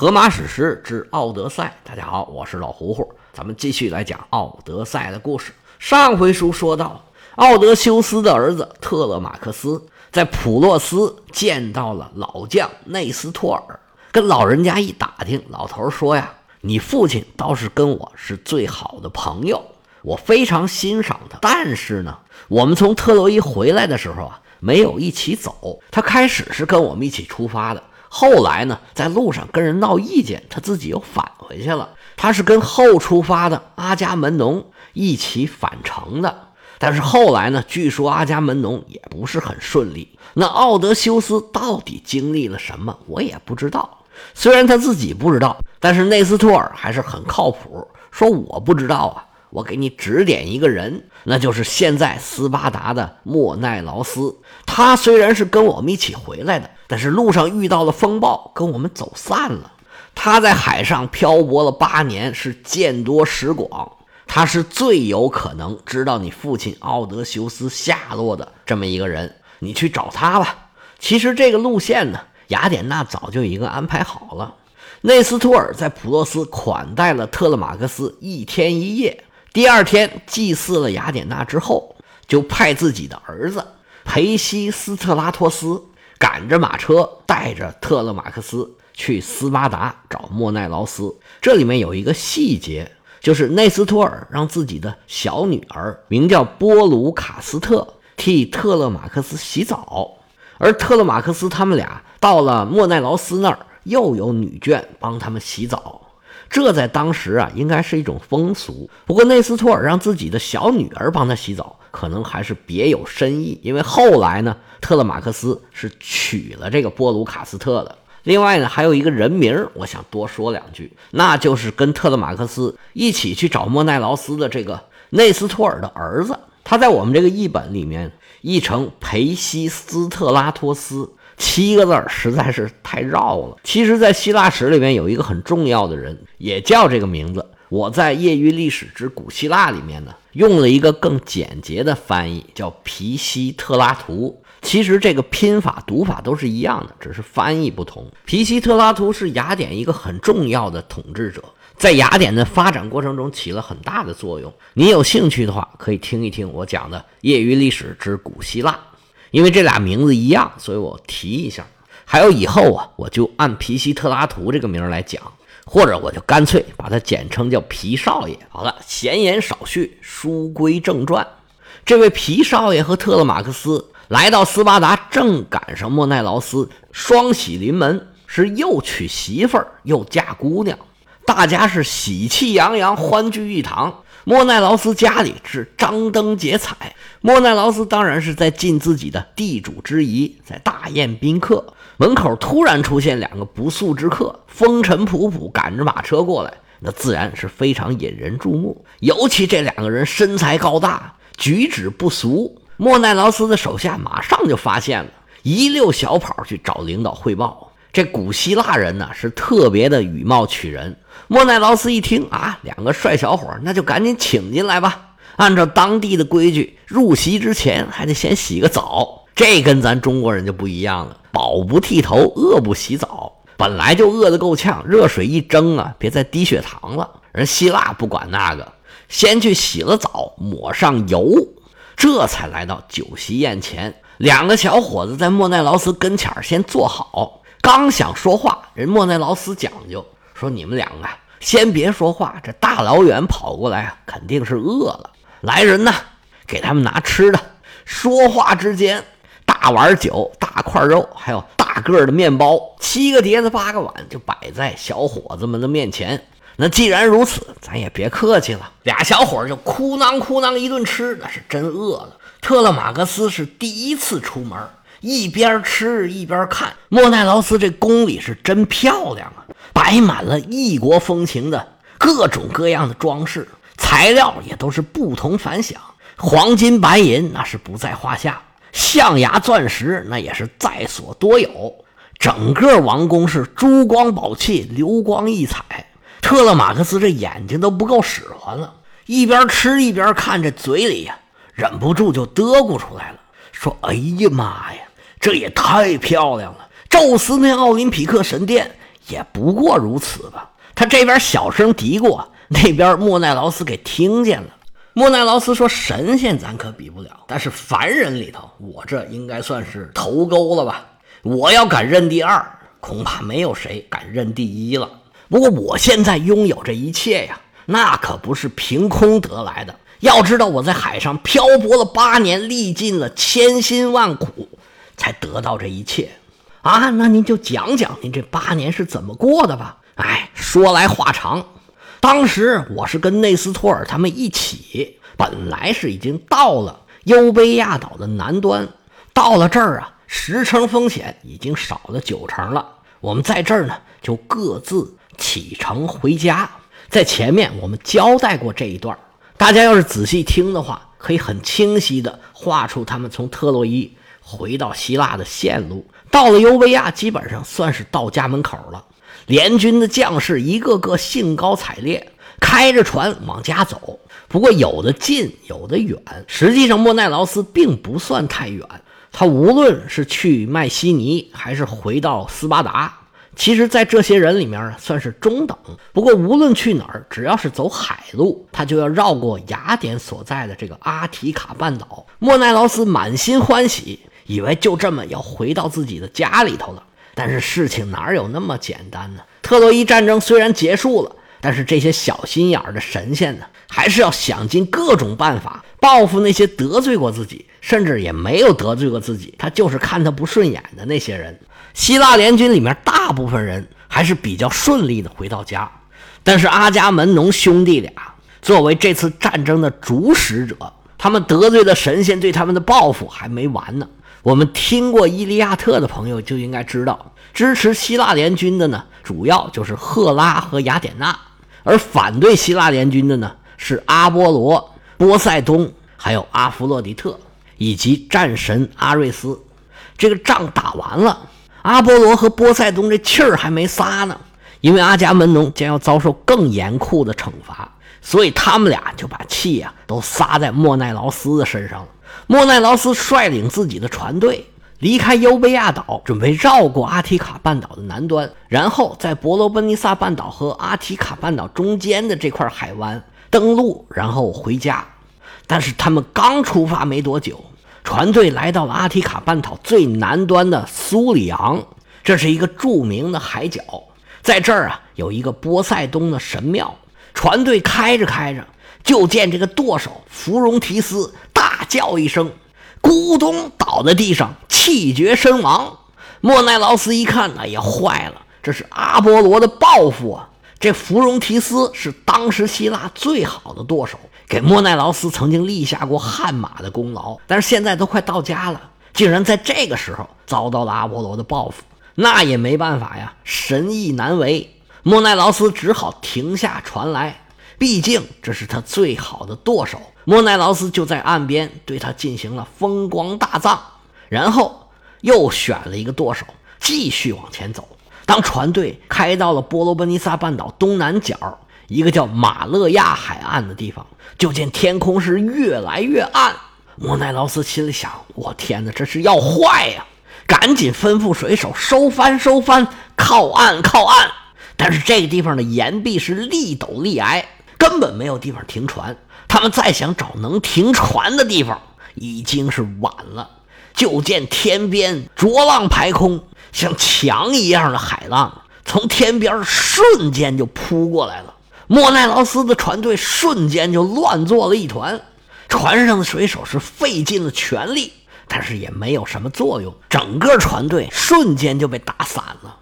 荷马史诗之《奥德赛》，大家好，我是老胡胡，咱们继续来讲《奥德赛》的故事。上回书说到，奥德修斯的儿子特勒马克斯在普洛斯见到了老将内斯托尔，跟老人家一打听，老头说呀：“你父亲倒是跟我是最好的朋友，我非常欣赏他。但是呢，我们从特洛伊回来的时候啊，没有一起走。他开始是跟我们一起出发的。”后来呢，在路上跟人闹意见，他自己又返回去了。他是跟后出发的阿伽门农一起返程的。但是后来呢，据说阿伽门农也不是很顺利。那奥德修斯到底经历了什么，我也不知道。虽然他自己不知道，但是内斯托尔还是很靠谱，说我不知道啊。我给你指点一个人，那就是现在斯巴达的莫奈劳斯。他虽然是跟我们一起回来的，但是路上遇到了风暴，跟我们走散了。他在海上漂泊了八年，是见多识广，他是最有可能知道你父亲奥德修斯下落的这么一个人。你去找他吧。其实这个路线呢，雅典娜早就已经安排好了。内斯托尔在普洛斯款待了特勒马克斯一天一夜。第二天祭祀了雅典娜之后，就派自己的儿子培西斯特拉托斯赶着马车，带着特勒马克斯去斯巴达找莫奈劳斯。这里面有一个细节，就是内斯托尔让自己的小女儿名叫波鲁卡斯特替特勒马克斯洗澡，而特勒马克斯他们俩到了莫奈劳斯那儿，又有女眷帮他们洗澡。这在当时啊，应该是一种风俗。不过内斯托尔让自己的小女儿帮他洗澡，可能还是别有深意。因为后来呢，特勒马克斯是娶了这个波鲁卡斯特的。另外呢，还有一个人名，我想多说两句，那就是跟特勒马克斯一起去找莫奈劳斯的这个内斯托尔的儿子。他在我们这个译本里面译成培西斯特拉托斯。七个字实在是太绕了。其实，在希腊史里面有一个很重要的人，也叫这个名字。我在《业余历史之古希腊》里面呢，用了一个更简洁的翻译，叫皮西特拉图。其实这个拼法、读法都是一样的，只是翻译不同。皮西特拉图是雅典一个很重要的统治者，在雅典的发展过程中起了很大的作用。你有兴趣的话，可以听一听我讲的《业余历史之古希腊》。因为这俩名字一样，所以我提一下。还有以后啊，我就按皮西特拉图这个名来讲，或者我就干脆把它简称叫皮少爷。好了，闲言少叙，书归正传。这位皮少爷和特勒马克斯来到斯巴达，正赶上莫奈劳斯双喜临门，是又娶媳妇儿又嫁姑娘，大家是喜气洋洋，欢聚一堂。莫奈劳斯家里是张灯结彩，莫奈劳斯当然是在尽自己的地主之谊，在大宴宾客。门口突然出现两个不速之客，风尘仆仆赶着马车过来，那自然是非常引人注目。尤其这两个人身材高大，举止不俗，莫奈劳斯的手下马上就发现了，一溜小跑去找领导汇报。这古希腊人呢，是特别的以貌取人。莫奈劳斯一听啊，两个帅小伙，那就赶紧请进来吧。按照当地的规矩，入席之前还得先洗个澡。这跟咱中国人就不一样了，饱不剃头，饿不洗澡。本来就饿得够呛，热水一蒸啊，别再低血糖了。人希腊不管那个，先去洗了澡，抹上油，这才来到酒席宴前。两个小伙子在莫奈劳斯跟前先坐好，刚想说话，人莫奈劳斯讲究。说你们两个先别说话，这大老远跑过来啊，肯定是饿了。来人呐，给他们拿吃的。说话之间，大碗酒、大块肉，还有大个的面包，七个碟子八个碗，就摆在小伙子们的面前。那既然如此，咱也别客气了。俩小伙就哭囔哭囔一顿吃，那是真饿了。特勒马克斯是第一次出门，一边吃一边看。莫奈劳斯这宫里是真漂亮啊！摆满了异国风情的各种各样的装饰，材料也都是不同凡响，黄金白银那是不在话下，象牙钻石那也是在所多有。整个王宫是珠光宝气，流光溢彩。特勒马克思这眼睛都不够使唤了，一边吃一边看，这嘴里呀忍不住就嘚咕出来了，说：“哎呀妈呀，这也太漂亮了！宙斯那奥林匹克神殿。”也不过如此吧。他这边小声嘀咕，那边莫奈劳斯给听见了。莫奈劳斯说：“神仙咱可比不了，但是凡人里头，我这应该算是头钩了吧？我要敢认第二，恐怕没有谁敢认第一了。不过我现在拥有这一切呀，那可不是凭空得来的。要知道我在海上漂泊了八年，历尽了千辛万苦，才得到这一切啊！那您就讲讲您这八年是怎么过的吧？哎，说来话长。”当时我是跟内斯托尔他们一起，本来是已经到了优卑亚岛的南端，到了这儿啊，十成风险已经少了九成了。我们在这儿呢，就各自启程回家。在前面我们交代过这一段，大家要是仔细听的话，可以很清晰的画出他们从特洛伊回到希腊的线路。到了尤维亚，基本上算是到家门口了。联军的将士一个个兴高采烈，开着船往家走。不过有的近，有的远。实际上，莫奈劳斯并不算太远。他无论是去麦西尼，还是回到斯巴达，其实，在这些人里面算是中等。不过，无论去哪儿，只要是走海路，他就要绕过雅典所在的这个阿提卡半岛。莫奈劳斯满心欢喜，以为就这么要回到自己的家里头了。但是事情哪有那么简单呢？特洛伊战争虽然结束了，但是这些小心眼儿的神仙呢，还是要想尽各种办法报复那些得罪过自己，甚至也没有得罪过自己，他就是看他不顺眼的那些人。希腊联军里面大部分人还是比较顺利的回到家，但是阿伽门农兄弟俩作为这次战争的主使者，他们得罪的神仙对他们的报复还没完呢。我们听过《伊利亚特》的朋友就应该知道，支持希腊联军的呢，主要就是赫拉和雅典娜；而反对希腊联军的呢，是阿波罗、波塞冬，还有阿弗洛狄特以及战神阿瑞斯。这个仗打完了，阿波罗和波塞冬这气儿还没撒呢，因为阿伽门农将要遭受更严酷的惩罚，所以他们俩就把气呀都撒在莫奈劳斯的身上了。莫奈劳斯率领自己的船队离开优卑亚岛，准备绕过阿提卡半岛的南端，然后在伯罗奔尼撒半岛和阿提卡半岛中间的这块海湾登陆，然后回家。但是他们刚出发没多久，船队来到了阿提卡半岛最南端的苏里昂，这是一个著名的海角，在这儿啊有一个波塞冬的神庙。船队开着开着，就见这个舵手芙蓉提斯。叫一声，咕咚倒在地上，气绝身亡。莫奈劳斯一看，哎呀，坏了，这是阿波罗的报复啊！这芙蓉提斯是当时希腊最好的舵手，给莫奈劳斯曾经立下过汗马的功劳。但是现在都快到家了，竟然在这个时候遭到了阿波罗的报复，那也没办法呀，神意难违。莫奈劳斯只好停下船来，毕竟这是他最好的舵手。莫奈劳斯就在岸边对他进行了风光大葬，然后又选了一个舵手，继续往前走。当船队开到了波罗奔尼撒半岛东南角一个叫马勒亚海岸的地方，就见天空是越来越暗。莫奈劳斯心里想：“我天哪，这是要坏呀！”赶紧吩咐水手收帆，收帆，靠岸，靠岸。但是这个地方的岩壁是立陡立矮，根本没有地方停船。他们再想找能停船的地方，已经是晚了。就见天边浊浪排空，像墙一样的海浪从天边瞬间就扑过来了。莫奈劳斯的船队瞬间就乱作了一团，船上的水手是费尽了全力，但是也没有什么作用。整个船队瞬间就被打散了。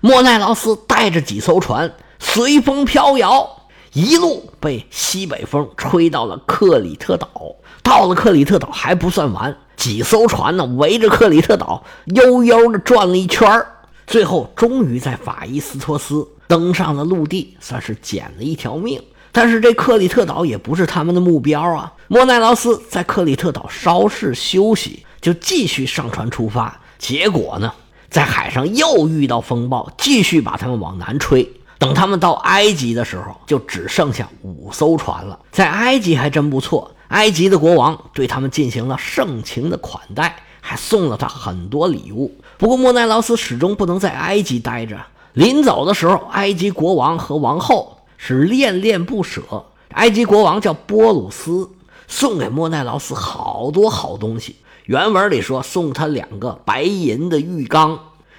莫奈劳斯带着几艘船随风飘摇。一路被西北风吹到了克里特岛，到了克里特岛还不算完，几艘船呢围着克里特岛悠悠的转了一圈，最后终于在法伊斯托斯登上了陆地，算是捡了一条命。但是这克里特岛也不是他们的目标啊。莫奈劳斯在克里特岛稍事休息，就继续上船出发。结果呢，在海上又遇到风暴，继续把他们往南吹。等他们到埃及的时候，就只剩下五艘船了。在埃及还真不错，埃及的国王对他们进行了盛情的款待，还送了他很多礼物。不过莫奈劳斯始终不能在埃及待着，临走的时候，埃及国王和王后是恋恋不舍。埃及国王叫波鲁斯，送给莫奈劳斯好多好东西。原文里说，送他两个白银的浴缸，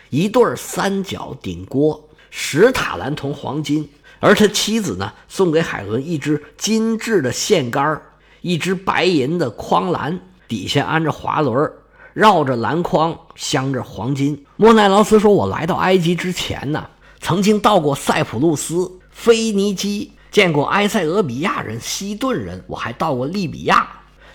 一对三角鼎锅，十塔兰铜黄金。而他妻子呢，送给海伦一只精致的线杆，一只白银的筐篮，底下安着滑轮，绕着篮筐镶着黄金。莫奈劳斯说：“我来到埃及之前呢，曾经到过塞浦路斯、腓尼基，见过埃塞俄比亚人、西顿人，我还到过利比亚。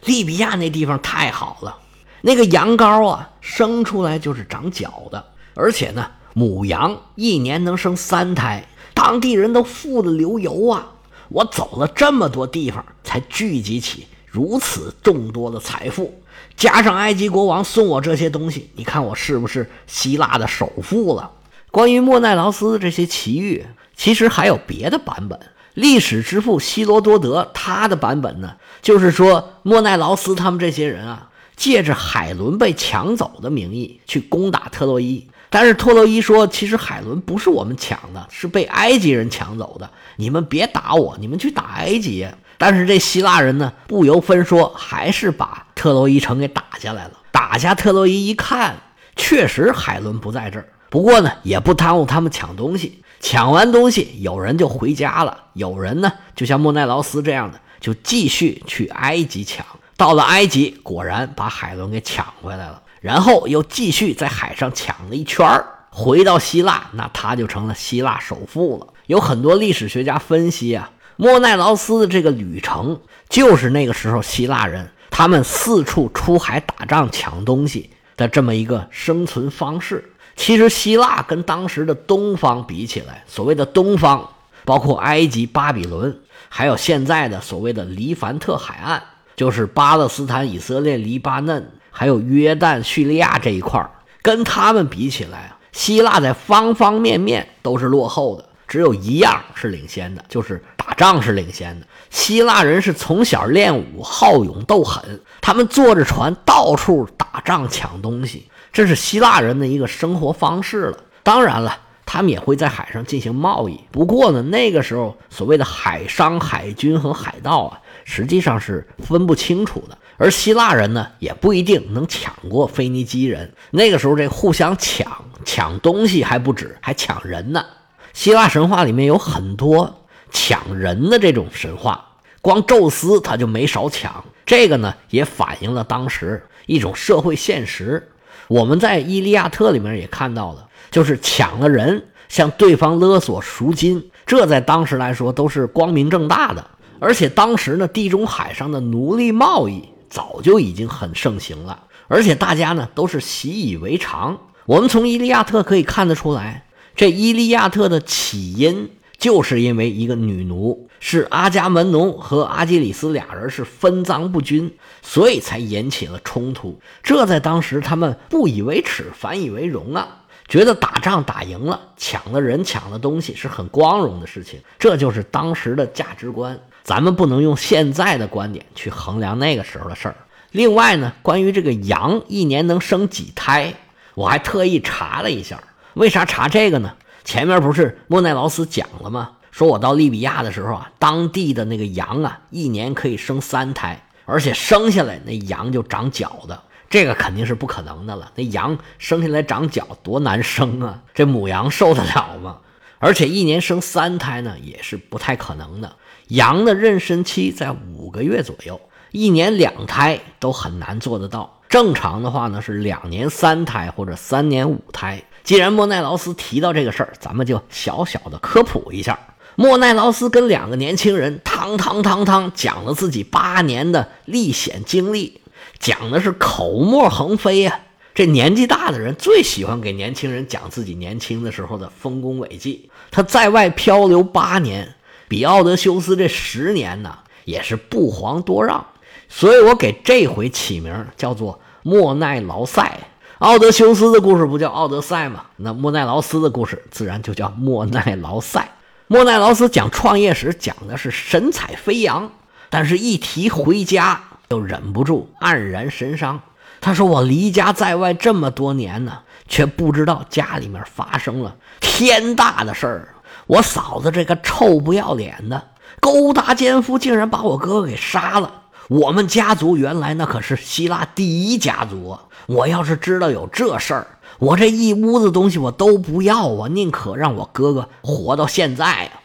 利比亚那地方太好了，那个羊羔啊，生出来就是长角的，而且呢，母羊一年能生三胎。”当地人都富得流油啊！我走了这么多地方，才聚集起如此众多的财富。加上埃及国王送我这些东西，你看我是不是希腊的首富了？关于莫奈劳斯这些奇遇，其实还有别的版本。历史之父希罗多德他的版本呢，就是说莫奈劳斯他们这些人啊，借着海伦被抢走的名义去攻打特洛伊。但是托洛伊说：“其实海伦不是我们抢的，是被埃及人抢走的。你们别打我，你们去打埃及。”但是这希腊人呢，不由分说，还是把特洛伊城给打下来了。打下特洛伊一看，确实海伦不在这儿。不过呢，也不耽误他们抢东西。抢完东西，有人就回家了，有人呢，就像莫奈劳斯这样的，就继续去埃及抢。到了埃及，果然把海伦给抢回来了。然后又继续在海上抢了一圈儿，回到希腊，那他就成了希腊首富了。有很多历史学家分析啊，莫奈劳斯的这个旅程就是那个时候希腊人他们四处出海打仗抢东西的这么一个生存方式。其实希腊跟当时的东方比起来，所谓的东方包括埃及、巴比伦，还有现在的所谓的黎凡特海岸，就是巴勒斯坦、以色列、黎巴嫩。还有约旦、叙利亚这一块儿，跟他们比起来啊，希腊在方方面面都是落后的，只有一样是领先的，就是打仗是领先的。希腊人是从小练武，好勇斗狠，他们坐着船到处打仗抢东西，这是希腊人的一个生活方式了。当然了，他们也会在海上进行贸易，不过呢，那个时候所谓的海商、海军和海盗啊，实际上是分不清楚的。而希腊人呢，也不一定能抢过腓尼基人。那个时候，这互相抢抢东西还不止，还抢人呢。希腊神话里面有很多抢人的这种神话，光宙斯他就没少抢。这个呢，也反映了当时一种社会现实。我们在《伊利亚特》里面也看到了，就是抢了人，向对方勒索赎金，这在当时来说都是光明正大的。而且当时呢，地中海上的奴隶贸易。早就已经很盛行了，而且大家呢都是习以为常。我们从《伊利亚特》可以看得出来，这《伊利亚特》的起因就是因为一个女奴，是阿伽门农和阿基里斯俩人是分赃不均，所以才引起了冲突。这在当时他们不以为耻，反以为荣啊，觉得打仗打赢了，抢了人、抢了东西是很光荣的事情。这就是当时的价值观。咱们不能用现在的观点去衡量那个时候的事儿。另外呢，关于这个羊一年能生几胎，我还特意查了一下。为啥查这个呢？前面不是莫奈劳斯讲了吗？说我到利比亚的时候啊，当地的那个羊啊，一年可以生三胎，而且生下来那羊就长角的。这个肯定是不可能的了。那羊生下来长角多难生啊！这母羊受得了吗？而且一年生三胎呢，也是不太可能的。羊的妊娠期在五个月左右，一年两胎都很难做得到。正常的话呢是两年三胎或者三年五胎。既然莫奈劳斯提到这个事儿，咱们就小小的科普一下。莫奈劳斯跟两个年轻人汤汤汤汤讲了自己八年的历险经历，讲的是口沫横飞呀。这年纪大的人最喜欢给年轻人讲自己年轻的时候的丰功伟绩。他在外漂流八年。比奥德修斯这十年呢，也是不遑多让，所以我给这回起名叫做莫奈劳塞。奥德修斯的故事不叫奥德赛吗？那莫奈劳斯的故事自然就叫莫奈劳塞。莫奈劳斯讲创业时讲的是神采飞扬，但是一提回家又忍不住黯然神伤。他说：“我离家在外这么多年呢，却不知道家里面发生了天大的事儿。我嫂子这个臭不要脸的勾搭奸夫，竟然把我哥哥给杀了。我们家族原来那可是希腊第一家族啊！我要是知道有这事儿，我这一屋子东西我都不要啊，宁可让我哥哥活到现在啊！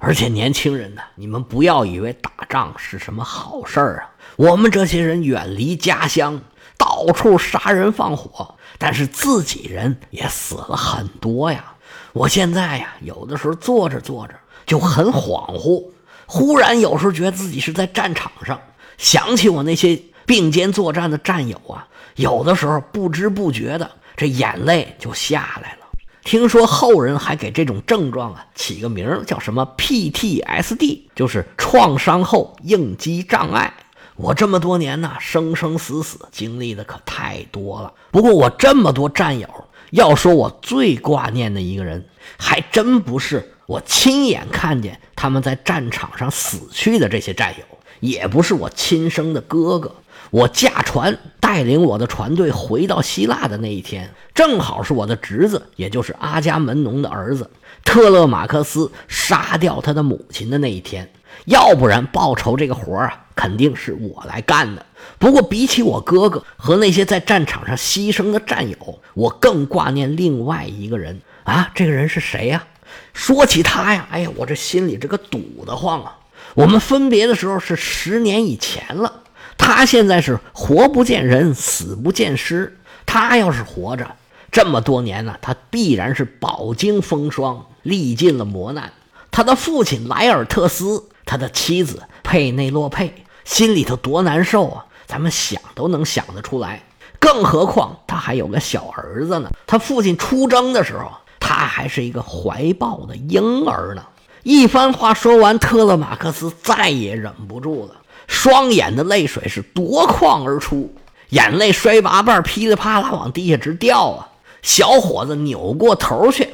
而且年轻人呢，你们不要以为打仗是什么好事儿啊！我们这些人远离家乡，到处杀人放火，但是自己人也死了很多呀。我现在呀，有的时候坐着坐着就很恍惚，忽然有时候觉得自己是在战场上，想起我那些并肩作战的战友啊，有的时候不知不觉的这眼泪就下来了。听说后人还给这种症状啊起个名叫什么 PTSD，就是创伤后应激障碍。我这么多年呢，生生死死经历的可太多了。不过我这么多战友，要说我最挂念的一个人，还真不是我亲眼看见他们在战场上死去的这些战友，也不是我亲生的哥哥。我驾船带领我的船队回到希腊的那一天，正好是我的侄子，也就是阿伽门农的儿子特勒马克斯杀掉他的母亲的那一天。要不然报仇这个活啊，肯定是我来干的。不过比起我哥哥和那些在战场上牺牲的战友，我更挂念另外一个人啊。这个人是谁呀？说起他呀，哎呀，我这心里这个堵得慌啊。我们分别的时候是十年以前了。他现在是活不见人，死不见尸。他要是活着，这么多年呢，他必然是饱经风霜，历尽了磨难。他的父亲莱尔特斯，他的妻子佩内洛佩，心里头多难受啊！咱们想都能想得出来。更何况他还有个小儿子呢。他父亲出征的时候，他还是一个怀抱的婴儿呢。一番话说完，特勒马克斯再也忍不住了。双眼的泪水是夺眶而出，眼泪摔八瓣，噼里啪啦往地下直掉啊！小伙子扭过头去，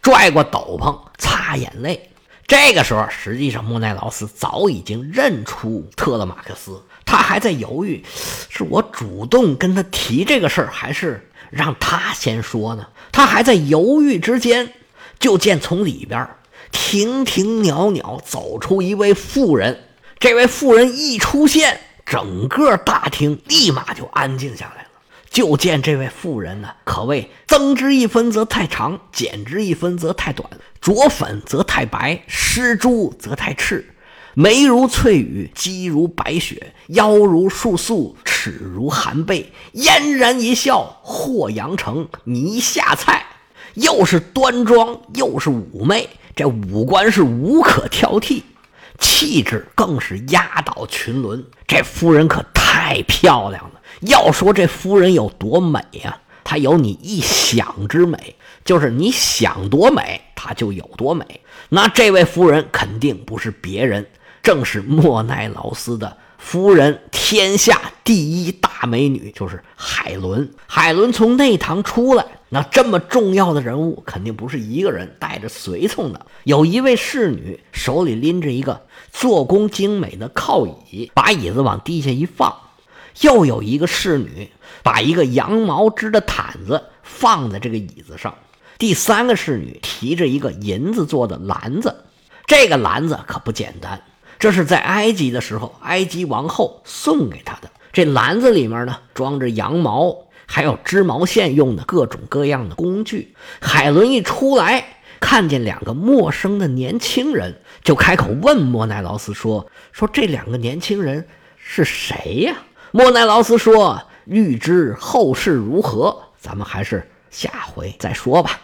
拽过斗篷擦眼泪。这个时候，实际上莫奈劳斯早已经认出特勒马克斯，他还在犹豫：是我主动跟他提这个事儿，还是让他先说呢？他还在犹豫之间，就见从里边亭亭袅袅走出一位妇人。这位妇人一出现，整个大厅立马就安静下来了。就见这位妇人呢，可谓增之一分则太长，减之一分则太短；着粉则太白，施朱则太赤。眉如翠羽，肌如白雪，腰如束素，齿如含贝。嫣然一笑，霍阳城泥下菜。又是端庄，又是妩媚，这五官是无可挑剔。气质更是压倒群伦，这夫人可太漂亮了。要说这夫人有多美呀，它有你一想之美，就是你想多美，它就有多美。那这位夫人肯定不是别人，正是莫奈劳斯的夫人，天下第一大美女，就是海伦。海伦从内堂出来。那这么重要的人物，肯定不是一个人带着随从的。有一位侍女手里拎着一个做工精美的靠椅，把椅子往地下一放；又有一个侍女把一个羊毛织的毯子放在这个椅子上；第三个侍女提着一个银子做的篮子，这个篮子可不简单，这是在埃及的时候埃及王后送给他的。这篮子里面呢，装着羊毛。还有织毛线用的各种各样的工具。海伦一出来，看见两个陌生的年轻人，就开口问莫奈劳斯说：“说这两个年轻人是谁呀？”莫奈劳斯说：“欲知后事如何，咱们还是下回再说吧。”